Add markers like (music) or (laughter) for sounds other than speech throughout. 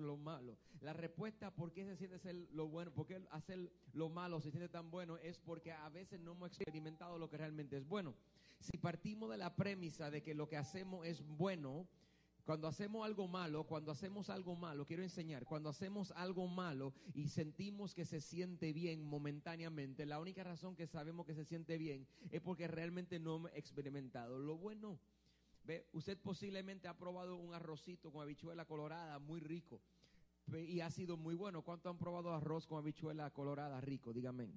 lo malo. La respuesta por qué se siente ser lo bueno, por qué hacer lo malo se siente tan bueno es porque a veces no hemos experimentado lo que realmente es bueno. Si partimos de la premisa de que lo que hacemos es bueno, cuando hacemos algo malo, cuando hacemos algo malo, quiero enseñar, cuando hacemos algo malo y sentimos que se siente bien momentáneamente, la única razón que sabemos que se siente bien es porque realmente no hemos experimentado lo bueno. Ve, usted posiblemente ha probado un arrocito con habichuela colorada muy rico y ha sido muy bueno. ¿Cuánto han probado arroz con habichuela colorada rico? Dígame.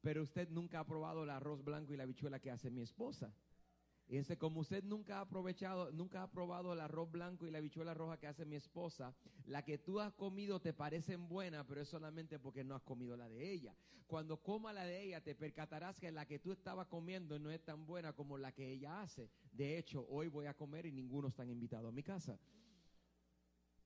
Pero usted nunca ha probado el arroz blanco y la habichuela que hace mi esposa. Entonces, como usted nunca ha aprovechado, nunca ha probado el arroz blanco y la habichuela roja que hace mi esposa, la que tú has comido te parecen buenas, pero es solamente porque no has comido la de ella. Cuando coma la de ella, te percatarás que la que tú estabas comiendo no es tan buena como la que ella hace. De hecho, hoy voy a comer y ninguno está invitado a mi casa.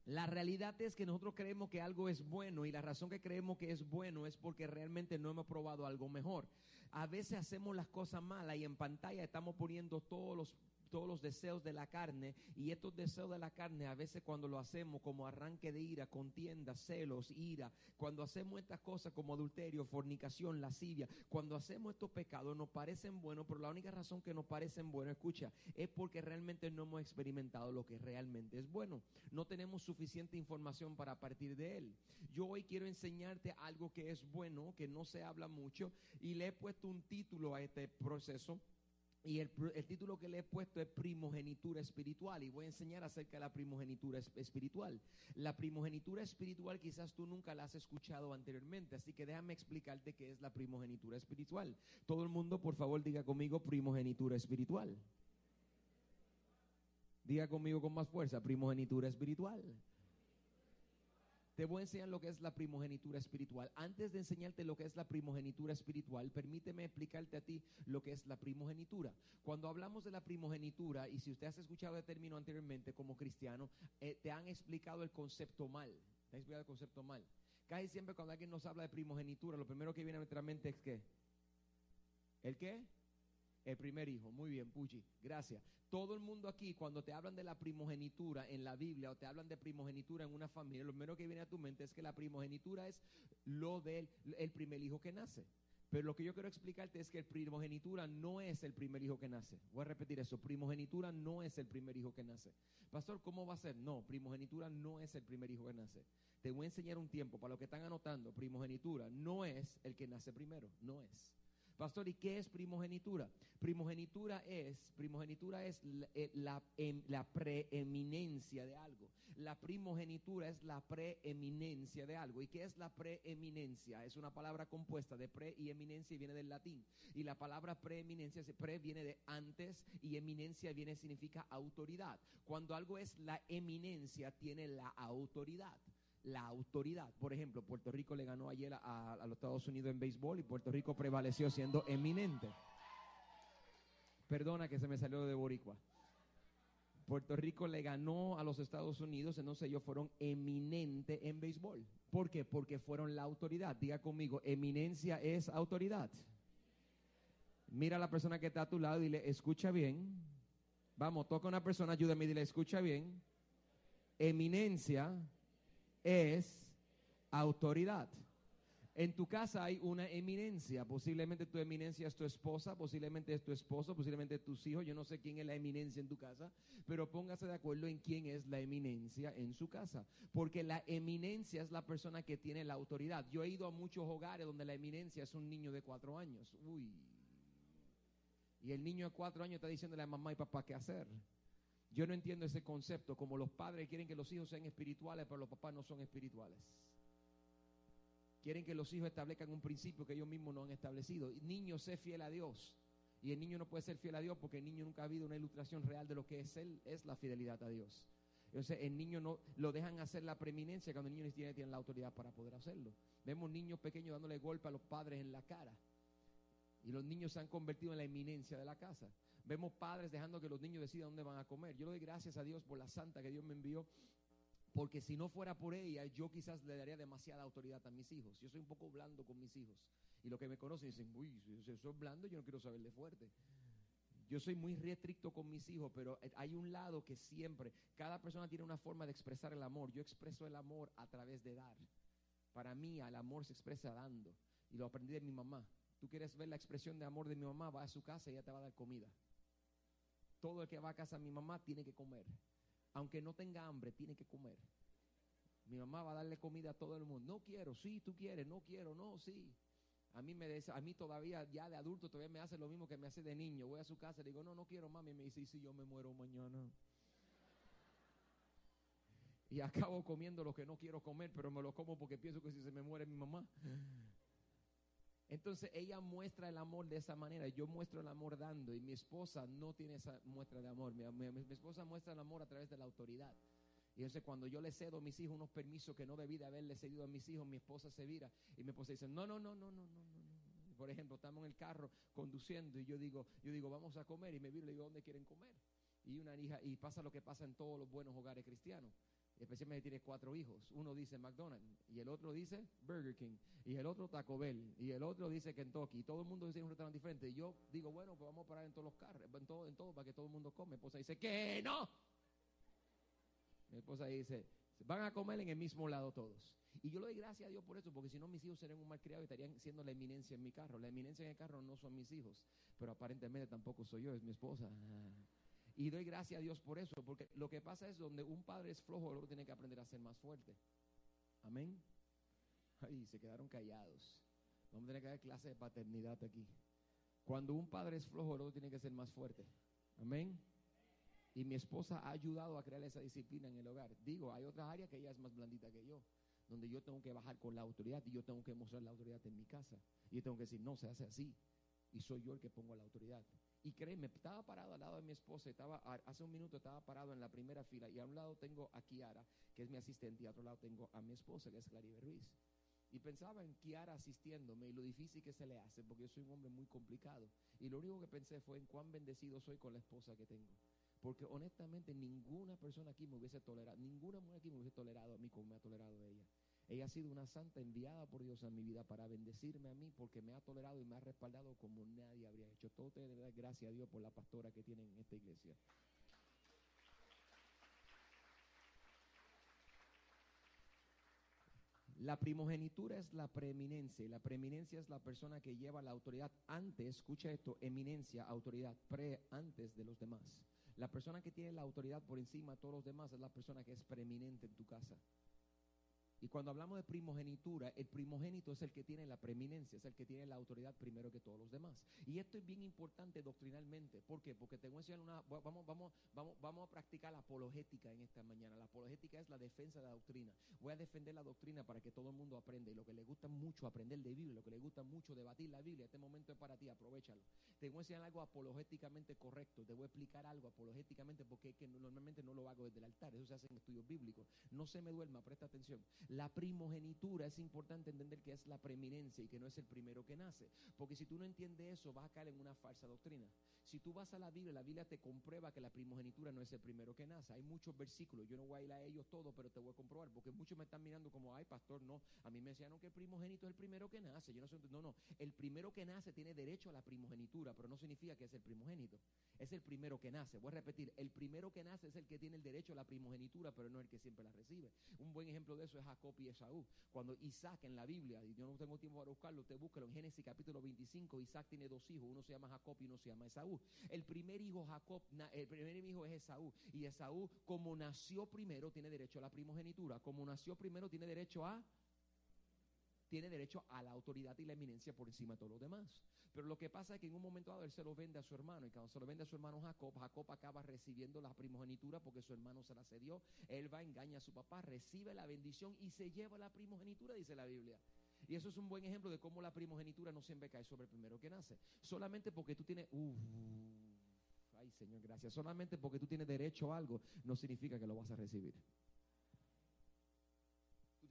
La realidad es que nosotros creemos que algo es bueno y la razón que creemos que es bueno es porque realmente no hemos probado algo mejor. A veces hacemos las cosas malas y en pantalla estamos poniendo todos los todos los deseos de la carne y estos deseos de la carne a veces cuando lo hacemos como arranque de ira, contienda, celos, ira, cuando hacemos estas cosas como adulterio, fornicación, lascivia, cuando hacemos estos pecados nos parecen buenos, pero la única razón que nos parecen buenos, escucha, es porque realmente no hemos experimentado lo que realmente es bueno. No tenemos suficiente información para partir de él. Yo hoy quiero enseñarte algo que es bueno, que no se habla mucho y le he puesto un título a este proceso y el, el, título que le he puesto es primogenitura espiritual y voy a enseñar acerca de la primogenitura espiritual. La primogenitura espiritual quizás tú nunca la has escuchado anteriormente, así que déjame explicarte qué es la primogenitura espiritual. Todo el mundo, por favor, diga conmigo primogenitura espiritual. Diga conmigo con más fuerza, primogenitura espiritual. Te voy a enseñar lo que es la primogenitura espiritual. Antes de enseñarte lo que es la primogenitura espiritual, permíteme explicarte a ti lo que es la primogenitura. Cuando hablamos de la primogenitura, y si usted has escuchado el término anteriormente como cristiano, eh, te han explicado el concepto mal. Te han explicado el concepto mal. Casi siempre cuando alguien nos habla de primogenitura, lo primero que viene a nuestra mente es qué? ¿El qué? El primer hijo. Muy bien, Puchi. Gracias. Todo el mundo aquí, cuando te hablan de la primogenitura en la Biblia o te hablan de primogenitura en una familia, lo primero que viene a tu mente es que la primogenitura es lo del el primer hijo que nace. Pero lo que yo quiero explicarte es que el primogenitura no es el primer hijo que nace. Voy a repetir eso. Primogenitura no es el primer hijo que nace. Pastor, ¿cómo va a ser? No, primogenitura no es el primer hijo que nace. Te voy a enseñar un tiempo para los que están anotando. Primogenitura no es el que nace primero. No es. Pastor, ¿y qué es primogenitura? Primogenitura es, primogenitura es la, la, la, preeminencia de algo. La primogenitura es la preeminencia de algo. ¿Y qué es la preeminencia? Es una palabra compuesta de pre y eminencia y viene del latín. Y la palabra preeminencia, pre viene de antes y eminencia viene significa autoridad. Cuando algo es la eminencia, tiene la autoridad la autoridad. Por ejemplo, Puerto Rico le ganó ayer a, los Estados Unidos en béisbol y Puerto Rico prevaleció siendo eminente. Perdona que se me salió de Boricua. Puerto Rico le ganó a los Estados Unidos, entonces ellos fueron eminentes en béisbol. ¿Por qué? Porque fueron la autoridad. Diga conmigo, eminencia es autoridad. Mira a la persona que está a tu lado y dile, escucha bien. Vamos, toca a una persona, ayúdame y dile, escucha bien. Eminencia es autoridad. En tu casa hay una eminencia, posiblemente tu eminencia es tu esposa, posiblemente es tu esposo, posiblemente tus hijos, yo no sé quién es la eminencia en tu casa, pero póngase de acuerdo en quién es la eminencia en su casa, porque la eminencia es la persona que tiene la autoridad. Yo he ido a muchos hogares donde la eminencia es un niño de cuatro años, uy, y el niño de cuatro años está diciéndole a mamá y papá qué hacer. Yo no entiendo ese concepto, como los padres quieren que los hijos sean espirituales, pero los papás no son espirituales. Quieren que los hijos establezcan un principio que ellos mismos no han establecido. Niño, sé fiel a Dios. Y el niño no puede ser fiel a Dios porque el niño nunca ha habido una ilustración real de lo que es él, es la fidelidad a Dios. Entonces el niño no lo dejan hacer la preeminencia cuando el niño ni siquiera tiene la autoridad para poder hacerlo. Vemos niños pequeños dándole golpe a los padres en la cara. Y los niños se han convertido en la eminencia de la casa. Vemos padres dejando que los niños decidan dónde van a comer. Yo le doy gracias a Dios por la santa que Dios me envió Porque si no fuera por ella, yo quizás le daría demasiada autoridad a mis hijos. Yo soy un poco blando con mis hijos. Y los que me conocen dicen, uy, si es blando, yo no quiero saberle fuerte. Yo soy muy restricto con mis hijos, pero hay un lado que siempre, cada persona tiene una forma de expresar el amor. Yo expreso el amor a través de dar. Para mí, el amor se expresa dando. Y lo aprendí de mi mamá. Tú quieres ver la expresión de amor de mi mamá, va a su casa y ella te va a dar comida. Todo el que va a casa de mi mamá tiene que comer. Aunque no tenga hambre, tiene que comer. Mi mamá va a darle comida a todo el mundo. No quiero, sí, tú quieres, no quiero, no, sí. A mí, me a mí todavía, ya de adulto, todavía me hace lo mismo que me hace de niño. Voy a su casa y digo, no, no quiero, mami. Y me dice, si yo me muero mañana? Y acabo comiendo lo que no quiero comer, pero me lo como porque pienso que si se me muere mi mamá. Entonces ella muestra el amor de esa manera. Yo muestro el amor dando y mi esposa no tiene esa muestra de amor. Mi, esposa muestra el amor a través de la autoridad. Y entonces cuando yo le cedo a mis hijos unos permisos que no debí de haberle cedido a mis hijos, mi esposa se vira y mi esposa dice, no, no, no, no, no, no, no. Por ejemplo, estamos en el carro conduciendo y yo digo, yo digo, vamos a comer y me viro y le digo, ¿dónde quieren comer? Y una hija, y pasa lo que pasa en todos los buenos hogares cristianos especialmente tiene cuatro hijos. Uno dice McDonald's y el otro dice Burger King y el otro Taco Bell y el otro dice Kentucky. Y todo el mundo dice un restaurante diferente. Y yo digo, bueno, pues vamos a parar en todos los carros, en todo, en todo para que todo el mundo come. Mi esposa dice, que no. Mi esposa dice, van a comer en el mismo lado todos. Y yo le doy gracias a Dios por eso, porque si no mis hijos serían un mal criado y estarían siendo la eminencia en mi carro. La eminencia en el carro no son mis hijos, pero aparentemente tampoco soy yo, es mi esposa. Y doy gracias a Dios por eso, porque lo que pasa es donde un padre es flojo, otro tiene que aprender a ser más fuerte. Amén. Ay, se quedaron callados. Vamos a tener que dar clase de paternidad aquí. Cuando un padre es flojo, otro tiene que ser más fuerte. Amén. Y mi esposa ha ayudado a crear esa disciplina en el hogar. Digo, hay otras áreas que ella es más blandita que yo, donde yo tengo que bajar con la autoridad y yo tengo que mostrar la autoridad en mi casa. Y yo tengo que decir, no, se hace así. Y soy yo el que pongo la autoridad. Y créeme, estaba parado al lado de mi esposa, estaba, hace un minuto estaba parado en la primera fila y a un lado tengo a Kiara, que es mi asistente, y a otro lado tengo a mi esposa, que es Claribel Ruiz. Y pensaba en Kiara asistiéndome y lo difícil que se le hace, porque yo soy un hombre muy complicado. Y lo único que pensé fue en cuán bendecido soy con la esposa que tengo. Porque honestamente ninguna persona aquí me hubiese tolerado, ninguna mujer aquí me hubiese tolerado a mí como me ha tolerado ella. Ella ha sido una santa enviada por Dios a mi vida para bendecirme a mí porque me ha tolerado y me ha respaldado como nadie habría hecho. Todo te dar gracias a Dios por la pastora que tienen en esta iglesia. La primogenitura es la preeminencia y la preeminencia es la persona que lleva la autoridad antes, escucha esto, eminencia, autoridad, pre, antes de los demás. La persona que tiene la autoridad por encima de todos los demás es la persona que es preeminente en tu casa. Y cuando hablamos de primogenitura, el primogénito es el que tiene la preeminencia, es el que tiene la autoridad primero que todos los demás. Y esto es bien importante doctrinalmente. ¿Por qué? Porque tengo que una. Vamos, vamos, vamos, vamos a practicar la apologética en esta mañana. La apologética es la defensa de la doctrina. Voy a defender la doctrina para que todo el mundo aprenda. Y lo que le gusta mucho aprender de Biblia, lo que le gusta mucho debatir la Biblia, este momento es para ti, aprovechalo. Te voy a enseñar algo apologéticamente correcto. Te voy a explicar algo apologéticamente porque es que normalmente no lo hago desde el altar. Eso se hace en estudios bíblicos. No se me duerma, presta atención. La primogenitura es importante entender que es la preeminencia y que no es el primero que nace. Porque si tú no entiendes eso, vas a caer en una falsa doctrina. Si tú vas a la Biblia, la Biblia te comprueba que la primogenitura no es el primero que nace. Hay muchos versículos, yo no voy a ir a ellos todos, pero te voy a comprobar, porque muchos me están mirando como, ay, pastor, no. A mí me enseñaron que el primogénito es el primero que nace. Yo no sé, no, no. El primero que nace tiene derecho a la primogenitura, pero no significa que es el primogénito. Es el primero que nace. Voy a repetir, el primero que nace es el que tiene el derecho a la primogenitura, pero no el que siempre la recibe. Un buen ejemplo de eso es Jacob y Esaú. Cuando Isaac en la Biblia, y yo no tengo tiempo para buscarlo, usted búsquelo en Génesis capítulo 25, Isaac tiene dos hijos, uno se llama Jacob y uno se llama Esaú. El primer hijo Jacob, el primer hijo es Esaú, y Esaú como nació primero tiene derecho a la primogenitura, como nació primero tiene derecho a tiene derecho a la autoridad y la eminencia por encima de todos los demás. Pero lo que pasa es que en un momento dado él se lo vende a su hermano y cuando se lo vende a su hermano Jacob, Jacob acaba recibiendo la primogenitura porque su hermano se la cedió. Él va, engaña a su papá, recibe la bendición y se lleva la primogenitura, dice la Biblia. Y eso es un buen ejemplo de cómo la primogenitura no siempre cae sobre el primero que nace. Solamente porque tú tienes... ay, Señor, gracias. Solamente porque tú tienes derecho a algo no significa que lo vas a recibir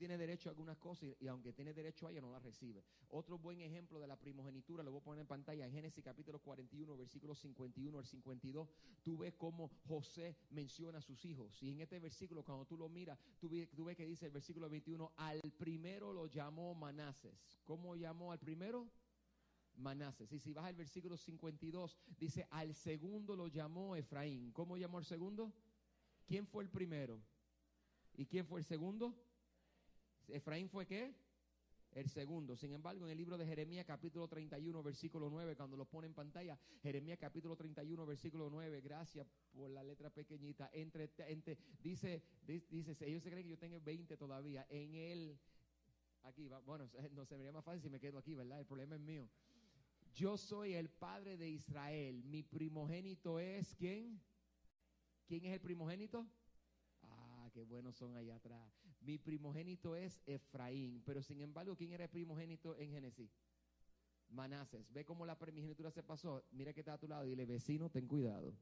tienes derecho a algunas cosas y, aunque tienes derecho a ella, no las recibes. Otro buen ejemplo de la primogenitura, lo voy a poner en pantalla, en Génesis capítulo 41, versículos 51 al 52, tú ves cómo José menciona a sus hijos. Y en este versículo, cuando tú lo miras, tú, tú ves que dice el versículo 21, al primero lo llamó Manases. ¿Cómo llamó al primero? Manases. Y si vas al versículo 52, dice, al segundo lo llamó Efraín. ¿Cómo llamó al segundo? ¿Quién fue el primero? ¿Y quién fue el segundo? Efraín fue qué? El segundo. Sin embargo, en el libro de Jeremías capítulo 31, versículo 9, cuando lo pone en pantalla, Jeremías capítulo 31, versículo 9, gracias por la letra pequeñita, entre, entre- dice, di- dice, ellos se creen que yo tengo 20 todavía, en él, aquí, va, bueno, (laughs) no se me vería más fácil si me quedo aquí, ¿verdad? El problema es mío. Yo soy el padre de Israel, mi primogénito es, ¿quién? ¿Quién es el primogénito? Qué buenos son allá atrás. Mi primogénito es Efraín, pero sin embargo, ¿quién era el primogénito en Génesis? Manases. ¿Ve cómo la primogenitura se pasó? Mira que está a tu lado. Dile, vecino, ten cuidado.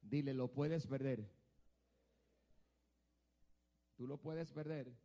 Dile, lo puedes perder. Tú lo puedes perder.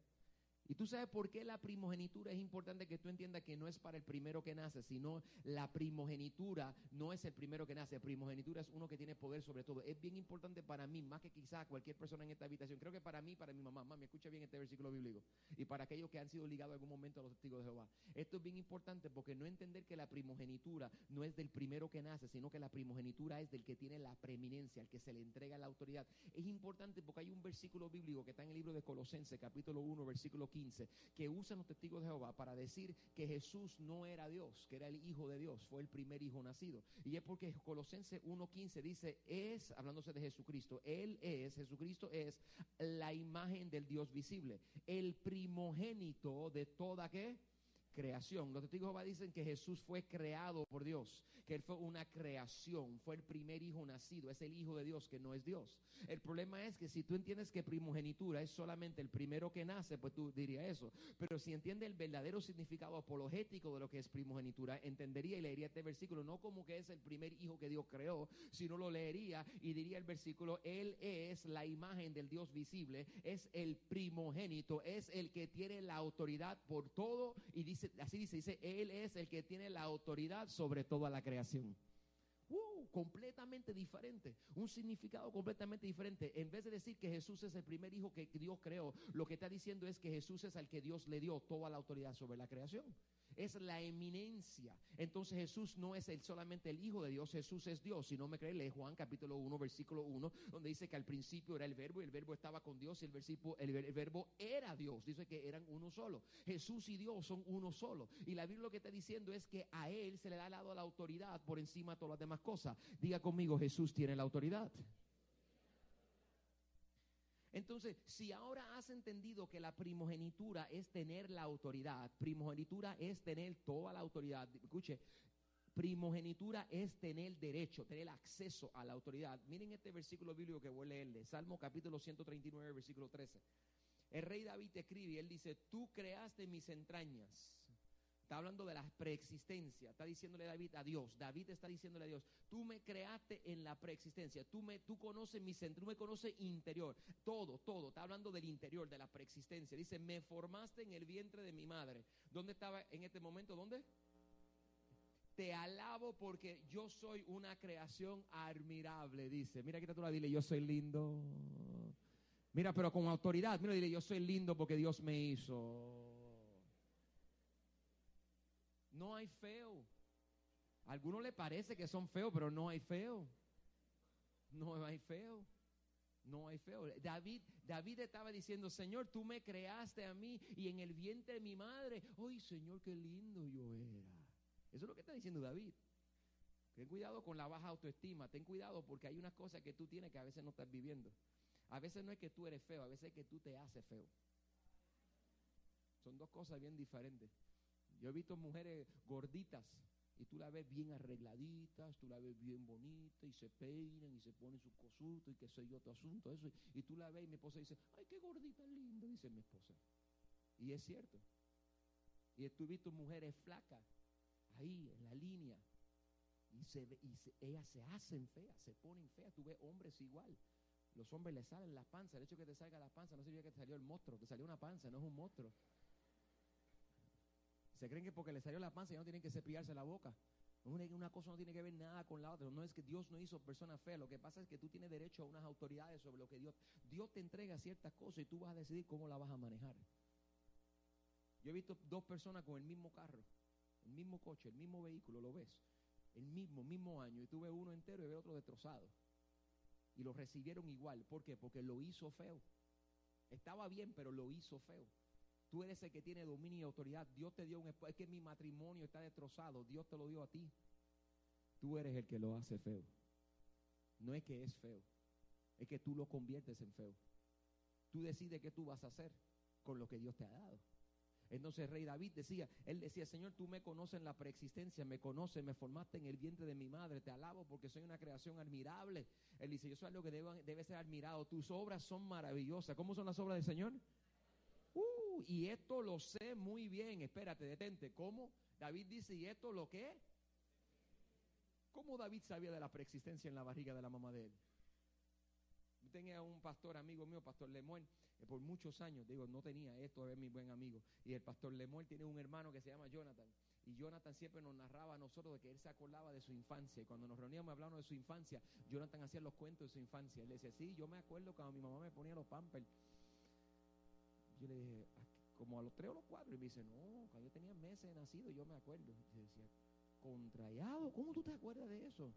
Y tú sabes por qué la primogenitura es importante que tú entiendas que no es para el primero que nace, sino la primogenitura no es el primero que nace. Primogenitura es uno que tiene poder sobre todo. Es bien importante para mí, más que quizás cualquier persona en esta habitación. Creo que para mí, para mi mamá, mami, escucha bien este versículo bíblico. Y para aquellos que han sido ligados en algún momento a los testigos de Jehová. Esto es bien importante porque no entender que la primogenitura no es del primero que nace, sino que la primogenitura es del que tiene la preeminencia, al que se le entrega la autoridad. Es importante porque hay un versículo bíblico que está en el libro de Colosenses, capítulo 1, versículo 15, que usan los testigos de Jehová para decir que Jesús no era Dios, que era el Hijo de Dios, fue el primer hijo nacido. Y es porque Colosenses 1.15 dice, es, hablándose de Jesucristo, Él es, Jesucristo es la imagen del Dios visible, el primogénito de toda qué? Creación. Los testigos de Jehová dicen que Jesús fue creado por Dios, que Él fue una creación, fue el primer hijo nacido, es el hijo de Dios que no es Dios. El problema es que si tú entiendes que primogenitura es solamente el primero que nace, pues tú dirías eso. Pero si entiende el verdadero significado apologético de lo que es primogenitura, entendería y leería este versículo no como que es el primer hijo que Dios creó, sino lo leería y diría el versículo, Él es la imagen del Dios visible, es el primogénito, es el que tiene la autoridad por todo y dice, así dice, dice, Él es el que tiene la autoridad sobre toda la creación. Completamente diferente, un significado completamente diferente. En vez de decir que Jesús es el primer hijo que Dios creó, lo que está diciendo es que Jesús es al que Dios le dio toda la autoridad sobre la creación. Es la eminencia. Entonces Jesús no es solamente el Hijo de Dios, Jesús es Dios. Si no me cree, lee Juan capítulo 1, versículo 1, donde dice que al principio era el verbo y el verbo estaba con Dios y el, el, el verbo era Dios. Dice que eran uno solo. Jesús y Dios son uno solo. Y la Biblia lo que está diciendo es que a Él se le da dado la autoridad por encima de todas las demás cosas. Diga conmigo, Jesús tiene la autoridad. Entonces, si ahora has entendido que la primogenitura es tener la autoridad, primogenitura es tener toda la autoridad, escuche, primogenitura es tener derecho, tener acceso a la autoridad. Miren este versículo bíblico que voy a leerle, Salmo capítulo 139, versículo 13. El rey David escribe y él dice, tú creaste mis entrañas. Está hablando de la preexistencia. Está diciéndole David a Dios. David está diciéndole a Dios, tú me creaste en la preexistencia. Tú me, tú conoces mi centro, tú me conoces interior. Todo, todo. Está hablando del interior, de la preexistencia. Dice, me formaste en el vientre de mi madre. ¿Dónde estaba en este momento? ¿Dónde? Te alabo porque yo soy una creación admirable, dice. Mira, tú la dile, yo soy lindo. Mira, pero con autoridad. Mira, dile, yo soy lindo porque Dios me hizo. No hay feo. A algunos le parece que son feos, pero no hay feo. No hay feo. No hay feo. David, David estaba diciendo, Señor, tú me creaste a mí y en el vientre de mi madre, ¡ay, Señor, qué lindo yo era! Eso es lo que está diciendo David. Ten cuidado con la baja autoestima, ten cuidado porque hay unas cosas que tú tienes que a veces no estás viviendo. A veces no es que tú eres feo, a veces es que tú te haces feo. Son dos cosas bien diferentes. Yo he visto mujeres gorditas y tú la ves bien arregladitas, tú la ves bien bonita y se peinan y se ponen sus cosutos y qué sé yo, tu asunto, eso. Y tú la ves y mi esposa dice, ay, qué gordita linda, dice mi esposa. Y es cierto. Y tú has visto mujeres flacas ahí en la línea y, se, y se- ellas se hacen feas, se ponen feas. Tú ves hombres igual. Los hombres le salen las panzas. El hecho de que te salga la panza no significa que te salió el monstruo. Te salió una panza, no es un monstruo. Se creen que porque le salió la panza ya no tienen que cepillarse la boca. Una cosa no tiene que ver nada con la otra. No es que Dios no hizo personas feas. Lo que pasa es que tú tienes derecho a unas autoridades sobre lo que Dios. Dios te entrega ciertas cosas y tú vas a decidir cómo la vas a manejar. Yo he visto dos personas con el mismo carro, el mismo coche, el mismo vehículo, lo ves. El mismo, mismo año. Y tú ves uno entero y ves otro destrozado. Y lo recibieron igual. ¿Por qué? Porque lo hizo feo. Estaba bien, pero lo hizo feo. Tú eres el que tiene dominio y autoridad. Dios te dio un Es que mi matrimonio está destrozado. Dios te lo dio a ti. Tú eres el que lo hace feo. No es que es feo. Es que tú lo conviertes en feo. Tú decides qué tú vas a hacer con lo que Dios te ha dado. Entonces rey David decía, él decía, Señor, tú me conoces en la preexistencia, me conoces, me formaste en el vientre de mi madre, te alabo porque soy una creación admirable. Él dice, yo soy algo que debe, debe ser admirado, tus obras son maravillosas. ¿Cómo son las obras del Señor? Y esto lo sé muy bien. Espérate, detente. ¿Cómo? David dice, ¿y esto lo qué? ¿Cómo David sabía de la preexistencia en la barriga de la mamá de él? tenía un pastor amigo mío, pastor Lemuel, que por muchos años, digo, no tenía esto, es mi buen amigo. Y el pastor Lemuel tiene un hermano que se llama Jonathan. Y Jonathan siempre nos narraba a nosotros de que él se acordaba de su infancia. Y cuando nos reuníamos hablando de su infancia, Jonathan hacía los cuentos de su infancia. Él decía, sí, yo me acuerdo cuando mi mamá me ponía los pampers yo le dije, como a los tres o los cuatro. Y me dice, no, cuando yo tenía meses de nacido, yo me acuerdo. Y decía, contrayado, ¿cómo tú te acuerdas de eso?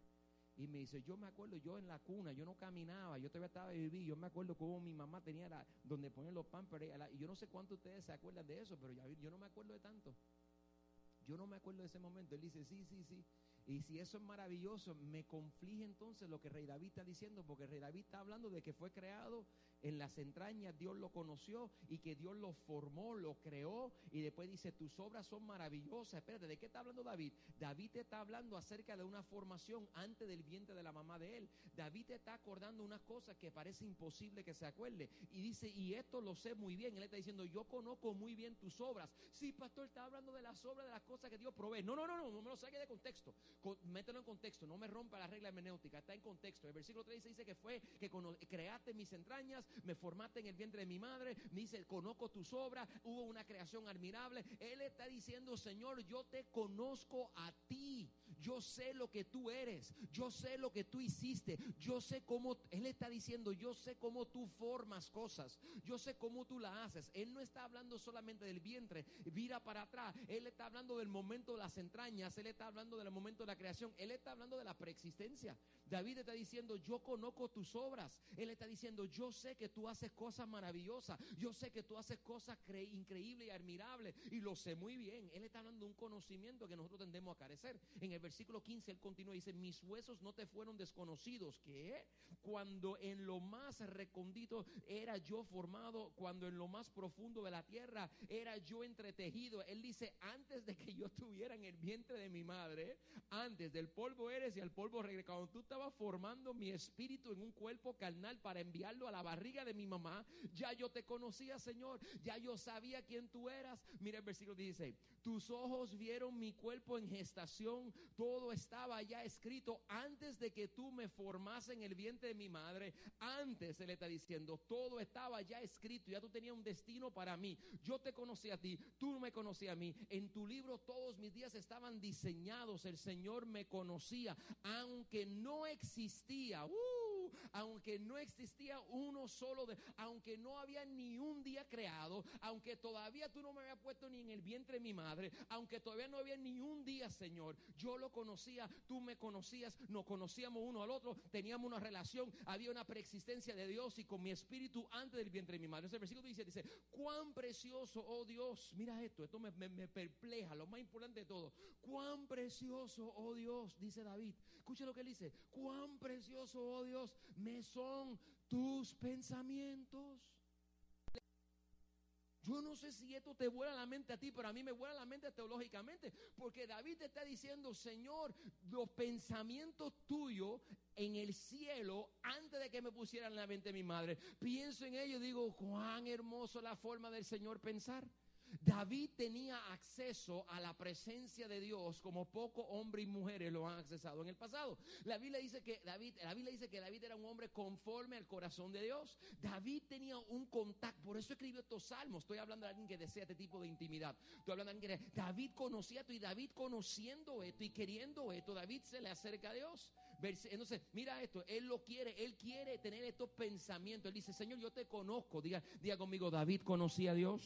Y me dice, yo me acuerdo, yo en la cuna, yo no caminaba, yo todavía estaba vivir, yo me acuerdo cómo mi mamá tenía la, donde ponen los pampers, y yo no sé cuántos ustedes se acuerdan de eso, pero yo no me acuerdo de tanto. Yo no me acuerdo de ese momento. Él dice, sí, sí, sí. Y si eso es maravilloso, me conflige entonces lo que Rey David está diciendo, porque Rey David está hablando de que fue creado en las entrañas, Dios lo conoció y que Dios lo formó, lo creó y después dice, tus obras son maravillosas. Espérate, ¿de qué está hablando David? David te está hablando acerca de una formación antes del vientre de la mamá de él. David te está acordando unas cosas que parece imposible que se acuerde. Y dice, y esto lo sé muy bien. Él está diciendo, yo conozco muy bien tus obras. Sí, pastor, está hablando de las obras, de las cosas que Dios provee. No, no, no, no, no me lo saque de contexto. Mételo en contexto, no me rompa la regla hermenéutica, está en contexto. El versículo 3 dice que fue que creaste mis entrañas, me formaste en el vientre de mi madre, me dice, conozco tus obras, hubo una creación admirable. Él está diciendo, Señor, yo te conozco a ti, yo sé lo que tú eres, yo sé lo que tú hiciste, yo sé cómo, Él está diciendo, yo sé cómo tú formas cosas, yo sé cómo tú la haces. Él no está hablando solamente del vientre, vira para atrás, Él está hablando del momento de las entrañas, Él está hablando del momento de la creación, Él está hablando de la preexistencia. David está diciendo, yo conozco tus obras. Él está diciendo, yo sé que tú haces cosas maravillosas. Yo sé que tú haces cosas increíbles y admirables. Y lo sé muy bien. Él está hablando de un conocimiento que nosotros tendemos a carecer. En el versículo 15 él continúa y dice, mis huesos no te fueron desconocidos. que Cuando en lo más recondito era yo formado, cuando en lo más profundo de la tierra era yo entretejido. Él dice, antes de que yo estuviera en el vientre de mi madre, antes del polvo eres y al polvo regresas. Cuando tú estaba formando mi espíritu en un cuerpo carnal para enviarlo a la barriga de mi mamá, ya yo te conocía, Señor, ya yo sabía quién tú eras. Mira el versículo dice, tus ojos vieron mi cuerpo en gestación, todo estaba ya escrito antes de que tú me formase en el vientre de mi madre, antes se le está diciendo, todo estaba ya escrito, ya tú tenías un destino para mí, yo te conocí a ti, tú me conocías a mí, en tu libro todos mis días estaban diseñados, el Señor me conocía, aunque no existía, uh, aunque no existía uno solo, de, aunque no había ni un día creado, aunque todavía tú no me habías puesto ni en el vientre de mi madre, aunque todavía no había ni un día, Señor, yo lo conocía, tú me conocías, nos conocíamos uno al otro, teníamos una relación, había una preexistencia de Dios y con mi espíritu antes del vientre de mi madre. Ese versículo dice, dice, cuán precioso, oh Dios, mira esto, esto me, me perpleja, lo más importante de todo, cuán precioso, oh Dios, dice David, escucha lo que él dice, cuán precioso, oh Dios, me son tus pensamientos. Yo no sé si esto te vuela la mente a ti, pero a mí me vuela la mente teológicamente, porque David te está diciendo, Señor, los pensamientos tuyos en el cielo, antes de que me pusieran en la mente mi madre, pienso en ello y digo, cuán hermoso la forma del Señor pensar. David tenía acceso a la presencia de Dios como pocos hombres y mujeres lo han accesado en el pasado. La Biblia dice que David, la Biblia dice que David era un hombre conforme al corazón de Dios. David tenía un contacto, por eso escribió estos salmos. Estoy hablando de alguien que desea este tipo de intimidad. Estoy hablando de alguien que David conocía esto y David conociendo esto y queriendo esto, David se le acerca a Dios. Entonces, mira esto, él lo quiere, él quiere tener estos pensamientos. Él dice, Señor, yo te conozco. Diga, diga conmigo, David conocía a Dios.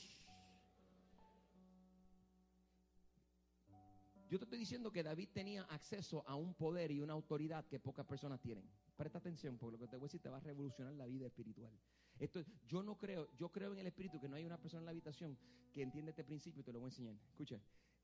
Yo te estoy diciendo que David tenía acceso a un poder y una autoridad que pocas personas tienen. Presta atención, porque lo que te voy a decir te va a revolucionar la vida espiritual. Esto, yo no creo, yo creo en el espíritu que no hay una persona en la habitación que entiende este principio y te lo voy a enseñar. Escucha,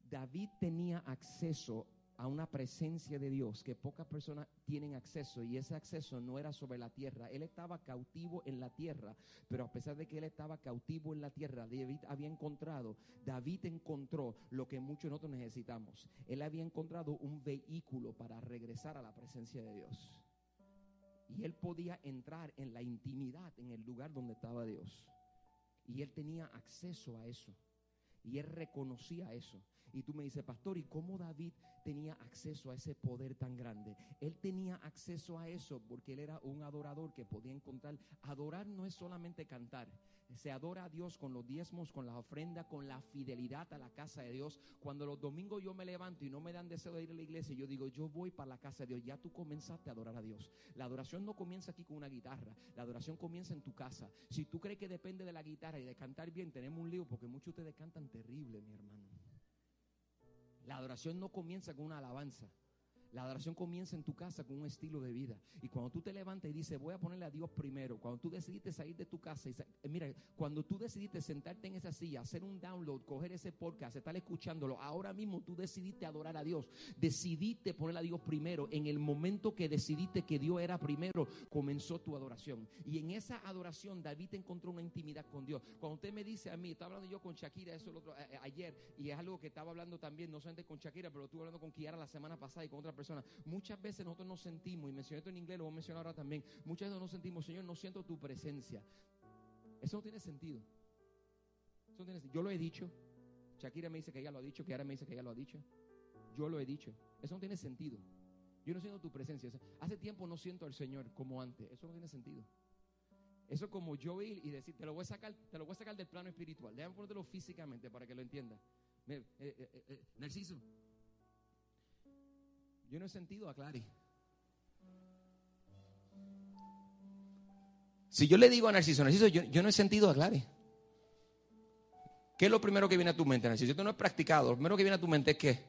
David tenía acceso a una presencia de Dios que pocas personas tienen acceso y ese acceso no era sobre la tierra. Él estaba cautivo en la tierra, pero a pesar de que él estaba cautivo en la tierra, David había encontrado, David encontró lo que muchos nosotros necesitamos. Él había encontrado un vehículo para regresar a la presencia de Dios. Y él podía entrar en la intimidad, en el lugar donde estaba Dios. Y él tenía acceso a eso. Y él reconocía eso. Y tú me dices, pastor, ¿y cómo David tenía acceso a ese poder tan grande? Él tenía acceso a eso porque él era un adorador que podía encontrar. Adorar no es solamente cantar. Se adora a Dios con los diezmos, con la ofrenda, con la fidelidad a la casa de Dios. Cuando los domingos yo me levanto y no me dan deseo de ir a la iglesia, yo digo, yo voy para la casa de Dios. Ya tú comenzaste a adorar a Dios. La adoración no comienza aquí con una guitarra. La adoración comienza en tu casa. Si tú crees que depende de la guitarra y de cantar bien, tenemos un lío porque muchos de ustedes cantan terrible, mi hermano. La adoración no comienza con una alabanza. La adoración comienza en tu casa con un estilo de vida. Y cuando tú te levantas y dices, voy a ponerle a Dios primero, cuando tú decidiste salir de tu casa, y eh, mira, cuando tú decidiste sentarte en esa silla, hacer un download, coger ese podcast, estar escuchándolo, ahora mismo tú decidiste adorar a Dios, decidiste poner a Dios primero. En el momento que decidiste que Dios era primero, comenzó tu adoración. Y en esa adoración, David encontró una intimidad con Dios. Cuando usted me dice a mí, estaba hablando yo con Shakira, eso otro, eh, eh, ayer, y es algo que estaba hablando también, no solamente con Shakira, pero estuve hablando con Kiara la semana pasada y con otra persona Muchas veces nosotros nos sentimos, y mencioné esto en inglés, lo voy a mencionar ahora también, muchas veces nos sentimos, Señor, no siento tu presencia. Eso no tiene sentido. Yo lo he dicho. Shakira me dice que ella lo ha dicho, que ahora me dice que ella lo ha dicho. Yo lo he dicho. Eso no tiene sentido. Yo no siento tu presencia. Hace tiempo no siento al Señor como antes. Eso no tiene sentido. Eso como yo ir y decir, te lo voy a sacar, te lo voy a sacar del plano espiritual. Déjame ponértelo físicamente para que lo entiendas. Eh, eh, eh, Narciso, yo no he sentido a Clary. Si yo le digo a Narciso, Narciso, yo, no he sentido a Clary. ¿Qué es lo primero que viene a tu mente, Narciso? Tú no has practicado, lo primero que viene a tu mente es qué.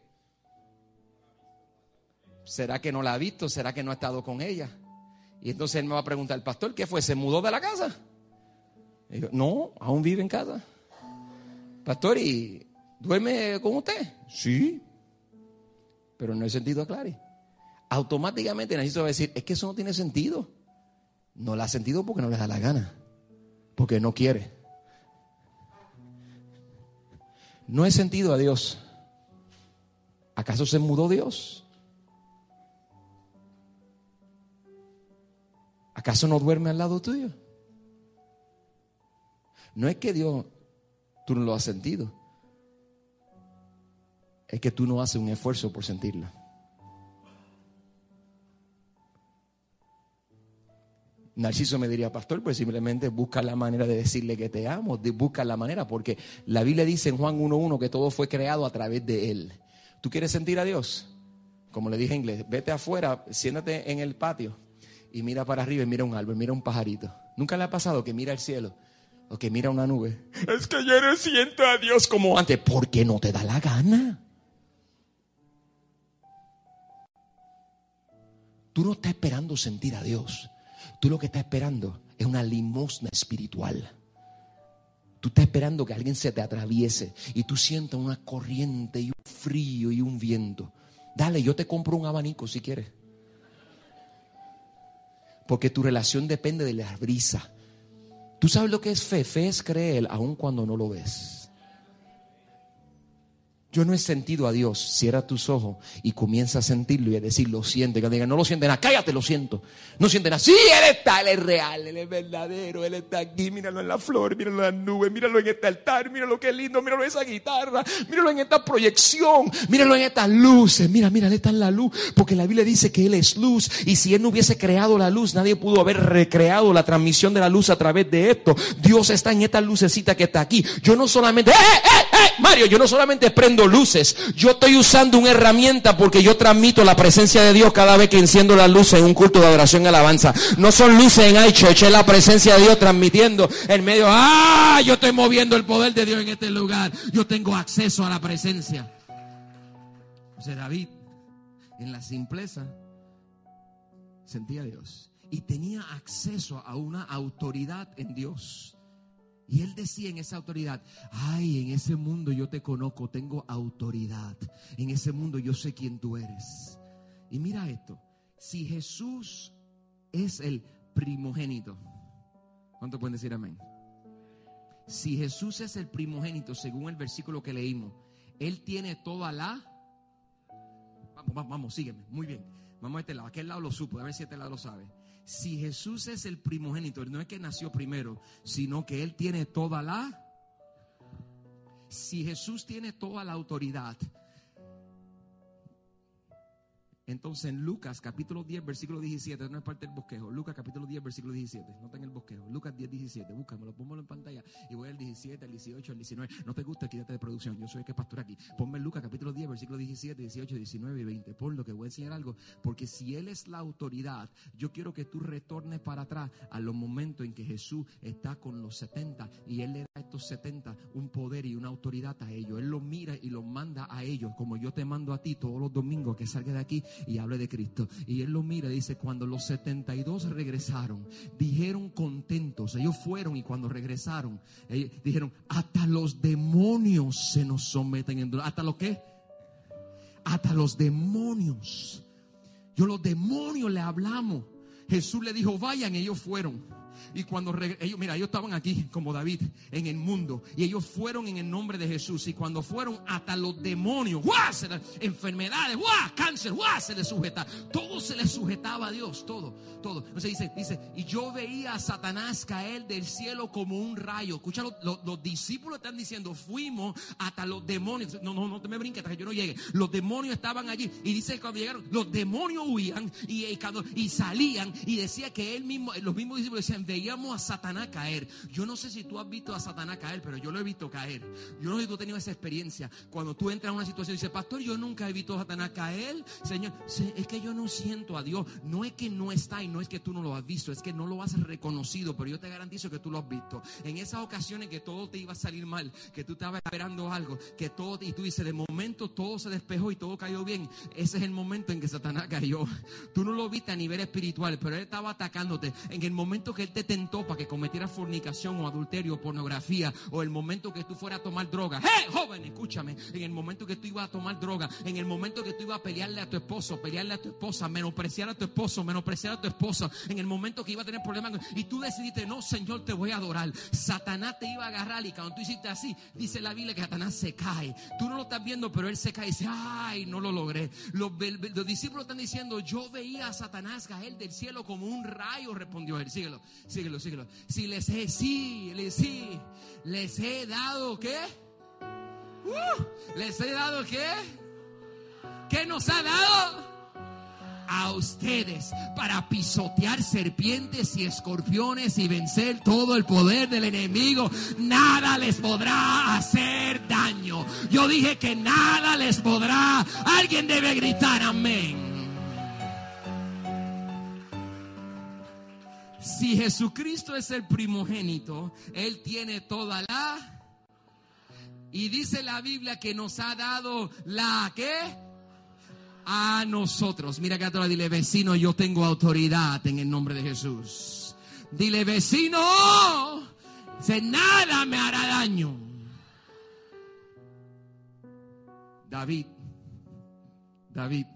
¿Será que no la ha visto? ¿Será que no ha estado con ella? Y entonces él me va a preguntar, ¿el pastor qué fue? ¿Se mudó de la casa? Yo, no, aún vive en casa. Pastor, ¿y duerme con usted? Sí pero no he sentido a Clary. Automáticamente Narciso va a decir, es que eso no tiene sentido. No la ha sentido porque no le da la gana, porque no quiere. No he sentido a Dios. ¿Acaso se mudó Dios? ¿Acaso no duerme al lado tuyo? No es que Dios, tú no lo has sentido es que tú no haces un esfuerzo por sentirla. Narciso me diría, pastor, pues simplemente busca la manera de decirle que te amo, busca la manera, porque la Biblia dice en Juan 1.1 que todo fue creado a través de Él. ¿Tú quieres sentir a Dios? Como le dije en inglés, vete afuera, siéntate en el patio y mira para arriba y mira un árbol, mira un pajarito. ¿Nunca le ha pasado que mira el cielo o que mira una nube? Es que yo no siento a Dios como antes. ¿Por qué no te da la gana? Tú no estás esperando sentir a Dios. Tú lo que estás esperando es una limosna espiritual. Tú estás esperando que alguien se te atraviese y tú sientas una corriente y un frío y un viento. Dale, yo te compro un abanico si quieres. Porque tu relación depende de la brisa. ¿Tú sabes lo que es fe? Fe es creer aun cuando no lo ves. Yo no he sentido a Dios. Cierra tus ojos y comienza a sentirlo y a decir, lo siente. Que diga, no lo siente nada. Cállate, lo siento. No siente nada. Sí, Él está, Él es real, Él es verdadero, Él está aquí. Míralo en la flor, míralo en las nubes, míralo en este altar, míralo qué lindo, míralo en esa guitarra, míralo en esta proyección, míralo en estas luces. Mira, mira, Él está la luz. Porque la Biblia dice que Él es luz. Y si Él no hubiese creado la luz, nadie pudo haber recreado la transmisión de la luz a través de esto. Dios está en esta lucecita que está aquí. Yo no solamente, ¡eh, eh, eh! Mario, yo no solamente prendo luces, yo estoy usando una herramienta porque yo transmito la presencia de Dios cada vez que enciendo las luces en un culto de adoración y alabanza. No son luces en iChurch, es la presencia de Dios transmitiendo en medio. ¡Ah! Yo estoy moviendo el poder de Dios en este lugar. Yo tengo acceso a la presencia. O sea, David, en la simpleza, sentía a Dios y tenía acceso a una autoridad en Dios. Y él decía en esa autoridad, ay, en ese mundo yo te conozco, tengo autoridad. En ese mundo yo sé quién tú eres. Y mira esto, si Jesús es el primogénito, ¿cuánto pueden decir amén? Si Jesús es el primogénito, según el versículo que leímos, Él tiene toda la... Vamos, vamos, vamos, sígueme, muy bien. Vamos a este lado, aquel lado lo supo, a ver si este lado lo sabe si Jesús es el primogénito, no es que nació primero, sino que Él tiene toda la... Si Jesús tiene toda la autoridad, entonces en Lucas capítulo 10, versículo 17, no es parte del bosquejo. Lucas capítulo 10, versículo 17. No está en el bosquejo. Lucas 10, 17. Búscamelo, póngalo en pantalla. Y voy al 17, al 18, al 19. No te gusta, quítate de producción. Yo soy el que pastor aquí. Ponme Lucas capítulo 10, versículo 17, 18, 19 y 20. Por lo que voy a enseñar algo. Porque si Él es la autoridad, yo quiero que tú retornes para atrás a los momentos en que Jesús está con los 70 y Él le da a estos 70 un poder y una autoridad a ellos. Él los mira y los manda a ellos, como yo te mando a ti todos los domingos que salga de aquí y hable de Cristo. Y él lo mira dice, cuando los 72 regresaron, dijeron contentos, ellos fueron y cuando regresaron, dijeron, hasta los demonios se nos someten. En, ¿Hasta lo que? Hasta los demonios. Yo los demonios le hablamos. Jesús le dijo, vayan, ellos fueron. Y cuando ellos, mira, ellos estaban aquí como David en el mundo. Y ellos fueron en el nombre de Jesús. Y cuando fueron hasta los demonios, enfermedades, cáncer, se les sujeta. Todo se les sujetaba a Dios, todo, todo. Entonces dice, dice, y yo veía a Satanás caer del cielo como un rayo. Escucha, los, discípulos están diciendo, fuimos hasta los demonios. No, no, no te me brinques hasta que yo no llegue. Los demonios estaban allí. Y dice cuando llegaron, los demonios huían y, y, salían. Y decía que él mismo, los mismos discípulos decían, veía veíamos a Satanás caer. Yo no sé si tú has visto a Satanás caer, pero yo lo he visto caer. Yo no sé si tú has tenido esa experiencia. Cuando tú entras en una situación y dices, pastor, yo nunca he visto a Satanás caer. Señor, es que yo no siento a Dios. No es que no está y no es que tú no lo has visto, es que no lo has reconocido, pero yo te garantizo que tú lo has visto. En esas ocasiones que todo te iba a salir mal, que tú estabas esperando algo, que todo, y tú dices, de momento todo se despejó y todo cayó bien. Ese es el momento en que Satanás cayó. Tú no lo viste a nivel espiritual, pero él estaba atacándote. En el momento que él te para que cometieras fornicación o adulterio o pornografía o el momento que tú fueras a tomar droga. ¡Hey, joven, escúchame! En el momento que tú ibas a tomar droga, en el momento que tú ibas a pelearle a tu esposo, pelearle a tu esposa, menospreciar a tu esposo, menospreciar a tu esposa, en el momento que iba a tener problemas y tú decidiste, no, Señor, te voy a adorar. Satanás te iba a agarrar y cuando tú hiciste así, dice la Biblia que Satanás se cae. Tú no lo estás viendo, pero él se cae y dice, ay, no lo logré. Los, los discípulos están diciendo, yo veía a Satanás caer del cielo como un rayo, respondió él. Síguelo, síguelo, síguelo. Si les he, sí, les, les he dado qué? Uh, les he dado qué? ¿Qué nos ha dado? a ustedes para pisotear serpientes y escorpiones y vencer todo el poder del enemigo. Nada les podrá hacer daño. Yo dije que nada les podrá. Alguien debe gritar amén. Si Jesucristo es el primogénito, Él tiene toda la... Y dice la Biblia que nos ha dado la ¿qué? A nosotros. Mira que atrás dile, vecino, yo tengo autoridad en el nombre de Jesús. Dile, vecino, se nada me hará daño. David, David,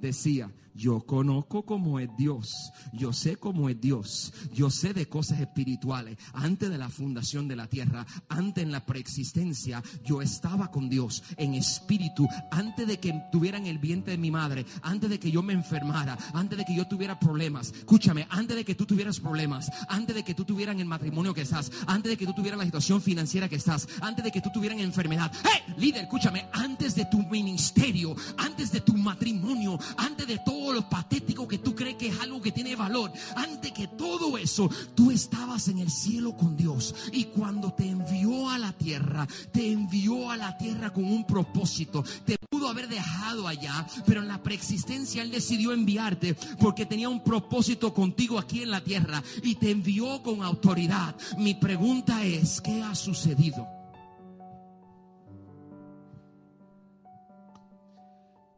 decía, yo conozco cómo es Dios, yo sé cómo es Dios, yo sé de cosas espirituales. Antes de la fundación de la tierra, antes en la preexistencia, yo estaba con Dios en espíritu, antes de que tuviera en el vientre de mi madre, antes de que yo me enfermara, antes de que yo tuviera problemas. Escúchame, antes de que tú tuvieras problemas, antes de que tú tuvieras el matrimonio que estás, antes de que tú tuvieras la situación financiera que estás, antes de que tú tuvieras enfermedad. ¡Hey! Líder, escúchame, antes de tu ministerio, antes de tu matrimonio, antes de todo lo patético que tú crees que es algo que tiene valor, antes que todo eso, tú estabas en el cielo con Dios. Y cuando te envió a la tierra, te envió a la tierra con un propósito. Te pudo haber dejado allá, pero en la preexistencia Él decidió enviarte porque tenía un propósito contigo aquí en la tierra y te envió con autoridad. Mi pregunta es, ¿qué ha sucedido?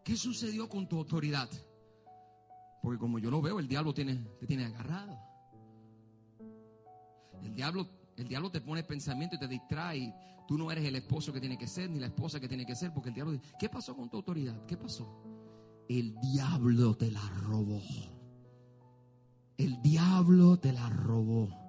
¿Qué sucedió con tu autoridad? Porque como yo lo veo, el diablo tiene, te tiene agarrado. El diablo, el diablo te pone pensamiento y te distrae. Tú no eres el esposo que tiene que ser, ni la esposa que tiene que ser, porque el diablo dice, ¿qué pasó con tu autoridad? ¿Qué pasó? El diablo te la robó. El diablo te la robó.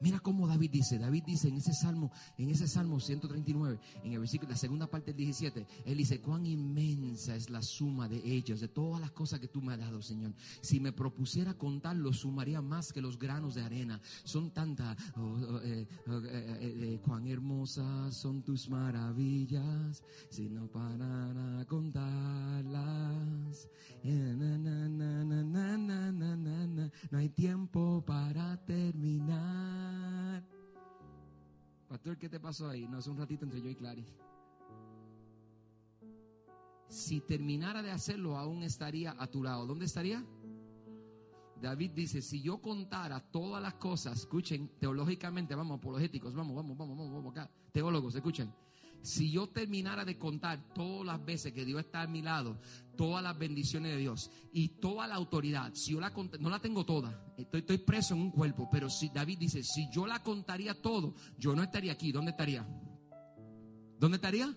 Mira cómo David dice, David dice en ese salmo, en ese salmo 139, en el versículo, la segunda parte del 17, él dice, cuán inmensa es la suma de ellos, de todas las cosas que tú me has dado, Señor. Si me propusiera contarlo, sumaría más que los granos de arena. Son tantas, oh, oh, eh, oh, eh, eh, cuán hermosas son tus maravillas, si no parara a contarlas. No hay tiempo para terminar. Pastor, ¿qué te pasó ahí? No, es un ratito entre yo y Clary. Si terminara de hacerlo, aún estaría a tu lado. ¿Dónde estaría? David dice, si yo contara todas las cosas, escuchen, teológicamente, vamos, apologéticos, vamos, vamos, vamos, vamos, vamos acá, teólogos, escuchen. Si yo terminara de contar todas las veces que Dios está a mi lado, todas las bendiciones de Dios y toda la autoridad, si yo la no la tengo toda, estoy, estoy preso en un cuerpo, pero si David dice, si yo la contaría todo, yo no estaría aquí, ¿dónde estaría? ¿Dónde estaría?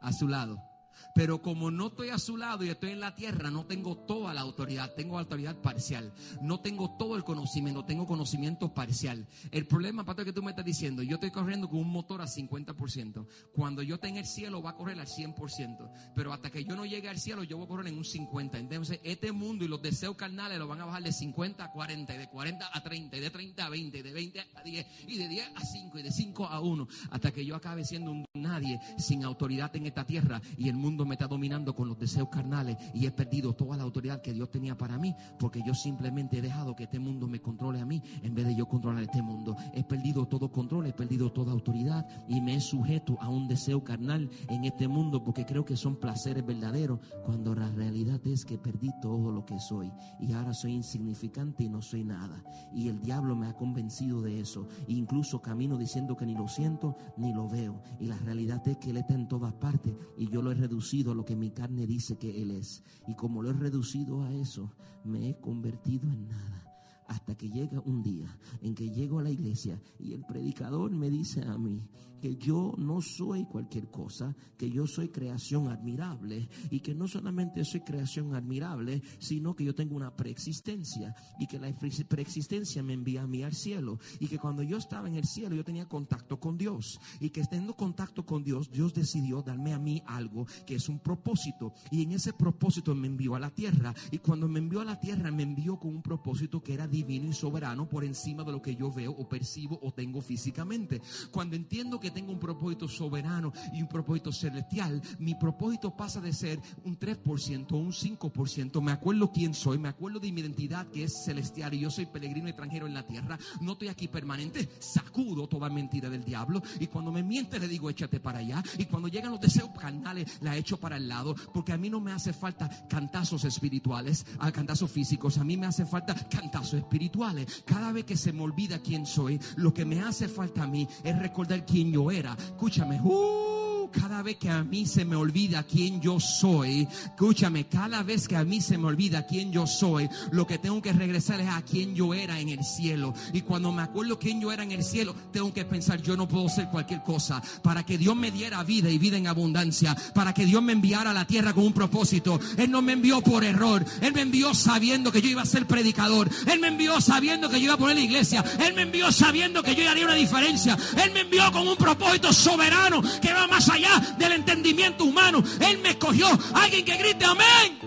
A su lado. Pero como no estoy a su lado y estoy en la tierra, no tengo toda la autoridad, tengo autoridad parcial. No tengo todo el conocimiento, tengo conocimiento parcial. El problema, Pastor, que tú me estás diciendo, yo estoy corriendo con un motor a 50%. Cuando yo esté en el cielo, va a correr al 100%. Pero hasta que yo no llegue al cielo, yo voy a correr en un 50%. Entonces, este mundo y los deseos carnales lo van a bajar de 50 a 40, y de 40 a 30, y de 30 a 20, y de 20 a 10, y de 10 a 5, y de 5 a 1. Hasta que yo acabe siendo un nadie sin autoridad en esta tierra y el mundo me está dominando con los deseos carnales y he perdido toda la autoridad que Dios tenía para mí porque yo simplemente he dejado que este mundo me controle a mí en vez de yo controlar este mundo. He perdido todo control, he perdido toda autoridad y me he sujeto a un deseo carnal en este mundo porque creo que son placeres verdaderos cuando la realidad es que perdí todo lo que soy y ahora soy insignificante y no soy nada. Y el diablo me ha convencido de eso. E incluso camino diciendo que ni lo siento ni lo veo. Y la realidad es que Él está en todas partes y yo lo he a lo que mi carne dice que Él es. Y como lo he reducido a eso, me he convertido en nada. Hasta que llega un día en que llego a la iglesia y el predicador me dice a mí, que yo no soy cualquier cosa, que yo soy creación admirable y que no solamente soy creación admirable, sino que yo tengo una preexistencia y que la preexistencia me envía a mí al cielo. Y que cuando yo estaba en el cielo yo tenía contacto con Dios. Y que teniendo contacto con Dios, Dios decidió darme a mí algo que es un propósito. Y en ese propósito me envió a la tierra. Y cuando me envió a la tierra me envió con un propósito que era divino y soberano por encima de lo que yo veo o percibo o tengo físicamente. Cuando entiendo que tengo un propósito soberano y un propósito celestial, mi propósito pasa de ser un 3% un 5%. Me acuerdo quién soy, me acuerdo de mi identidad que es celestial y yo soy peregrino extranjero en la tierra. No estoy aquí permanente, sacudo toda mentira del diablo y cuando me miente le digo échate para allá y cuando llegan los deseos carnales la echo para el lado porque a mí no me hace falta cantazos espirituales, a cantazos físicos, a mí me hace falta cantazos espirituales. Cada vez que se me olvida quién soy, lo que me hace falta a mí es recordar quién yo era. Escúchame, uh, Cada vez que a mí se me olvida quién yo soy, escúchame, cada vez que a mí se me olvida quién yo soy, lo que tengo que regresar es a quién yo era en el cielo. Y cuando me acuerdo quién yo era en el cielo, tengo que pensar, yo no puedo ser cualquier cosa. Para que Dios me diera vida y vida en abundancia, para que Dios me enviara a la tierra con un propósito. Él no me envió por error, Él me envió sabiendo que yo iba a ser predicador, Él me envió sabiendo que yo iba a poner la iglesia, Él me envió sabiendo que yo haría una diferencia, Él me envió con un propósito soberano que va más allá del entendimiento humano. Él me escogió. Alguien que grite amén.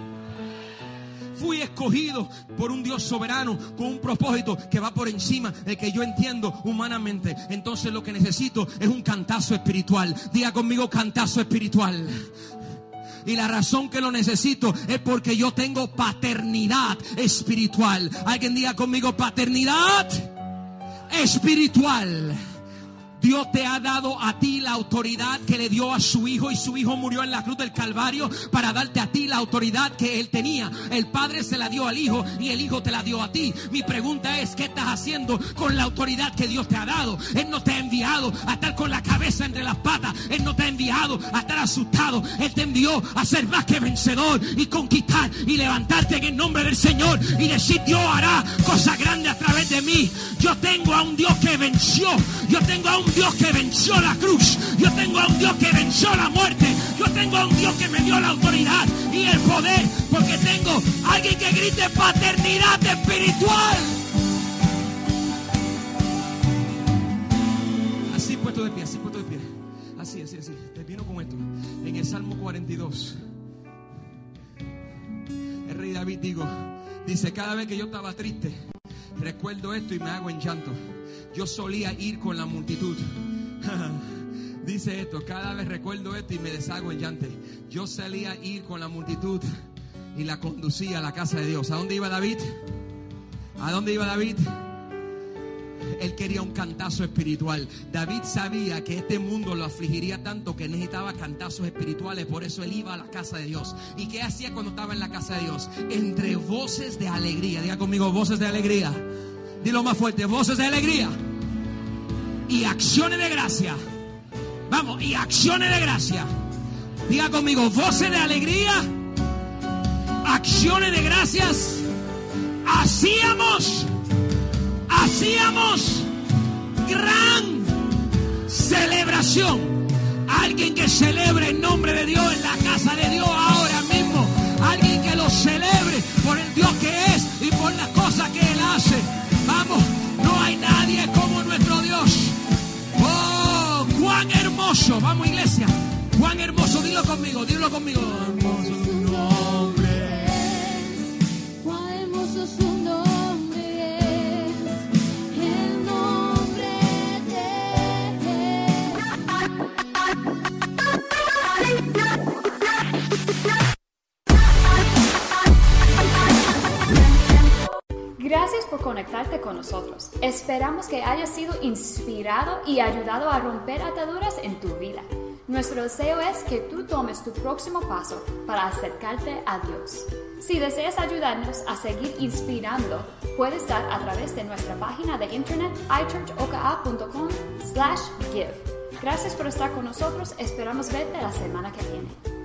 Fui escogido por un Dios soberano con un propósito que va por encima de que yo entiendo humanamente. Entonces lo que necesito es un cantazo espiritual. Diga conmigo cantazo espiritual. Y la razón que lo necesito es porque yo tengo paternidad espiritual. Alguien diga conmigo paternidad espiritual. Dios te ha dado a ti la autoridad que le dio a su hijo y su hijo murió en la cruz del Calvario para darte a ti la autoridad que él tenía. El padre se la dio al hijo y el hijo te la dio a ti. Mi pregunta es, ¿qué estás haciendo con la autoridad que Dios te ha dado? Él no te ha enviado a estar con la cabeza entre las patas. Él no te ha enviado a estar asustado. Él te envió a ser más que vencedor y conquistar y levantarte en el nombre del Señor y decir, Dios hará cosas grandes a través de mí. Yo tengo a un Dios que venció. Yo tengo a un Dios que venció la cruz. Yo tengo a un Dios que venció la muerte. Yo tengo a un Dios que me dio la autoridad y el poder. Porque tengo a alguien que grite paternidad espiritual. Así puesto de pie, así puesto de pie. Así, así, así. Termino con esto. En el Salmo 42. El rey David digo, dice, cada vez que yo estaba triste, recuerdo esto y me hago en llanto. Yo solía ir con la multitud. (laughs) Dice esto, cada vez recuerdo esto y me deshago en llanto. Yo solía ir con la multitud y la conducía a la casa de Dios. ¿A dónde iba David? ¿A dónde iba David? Él quería un cantazo espiritual. David sabía que este mundo lo afligiría tanto que necesitaba cantazos espirituales. Por eso él iba a la casa de Dios. ¿Y qué hacía cuando estaba en la casa de Dios? Entre voces de alegría. Diga conmigo, voces de alegría. Dilo más fuerte, voces de alegría. Y acciones de gracia. Vamos, y acciones de gracia. Diga conmigo, voces de alegría. Acciones de gracias. Hacíamos, hacíamos gran celebración. Alguien que celebre el nombre de Dios en la casa de Dios ahora el nombre Gracias por conectarte con nosotros. Esperamos que hayas sido inspirado y ayudado a romper ataduras en tu vida. Nuestro deseo es que tú tomes tu próximo paso para acercarte a Dios. Si deseas ayudarnos a seguir inspirando, puedes dar a través de nuestra página de internet ichurchoka.com/give. Gracias por estar con nosotros. Esperamos verte la semana que viene.